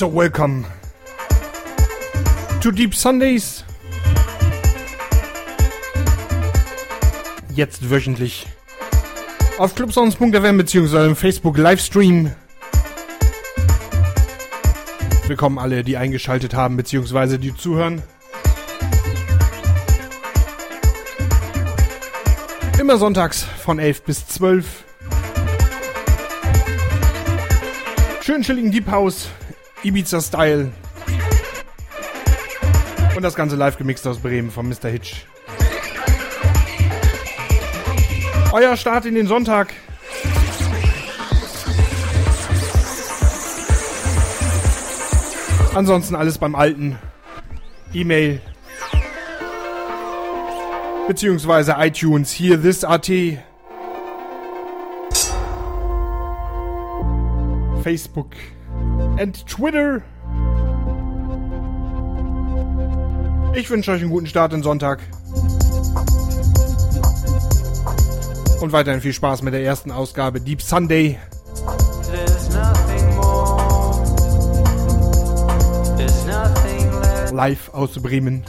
So, welcome to Deep Sundays. Jetzt wöchentlich auf clubsounds.fm bzw. im Facebook Livestream. Willkommen alle, die eingeschaltet haben bzw. die zuhören. Immer sonntags von 11 bis 12. Schön chilligen Deep House, Ibiza Style. Und das Ganze live gemixt aus Bremen von Mr. Hitch. Euer Start in den Sonntag. Ansonsten alles beim Alten. E-Mail. Beziehungsweise iTunes. Hier, this AT. Facebook and Twitter. Ich wünsche euch einen guten Start in Sonntag. Und weiterhin viel Spaß mit der ersten Ausgabe Deep Sunday. Live aus Bremen.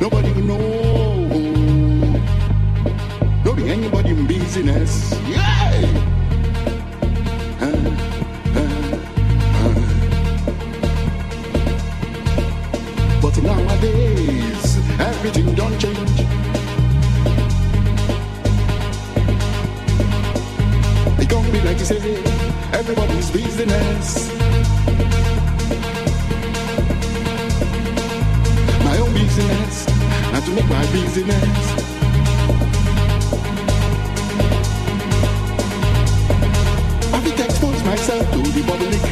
Nobody will know. Don't be anybody in business. Yeah. But nowadays, everything don't change. It can't be like you say, everybody's business. Business and to make my business. I I expose myself to the public.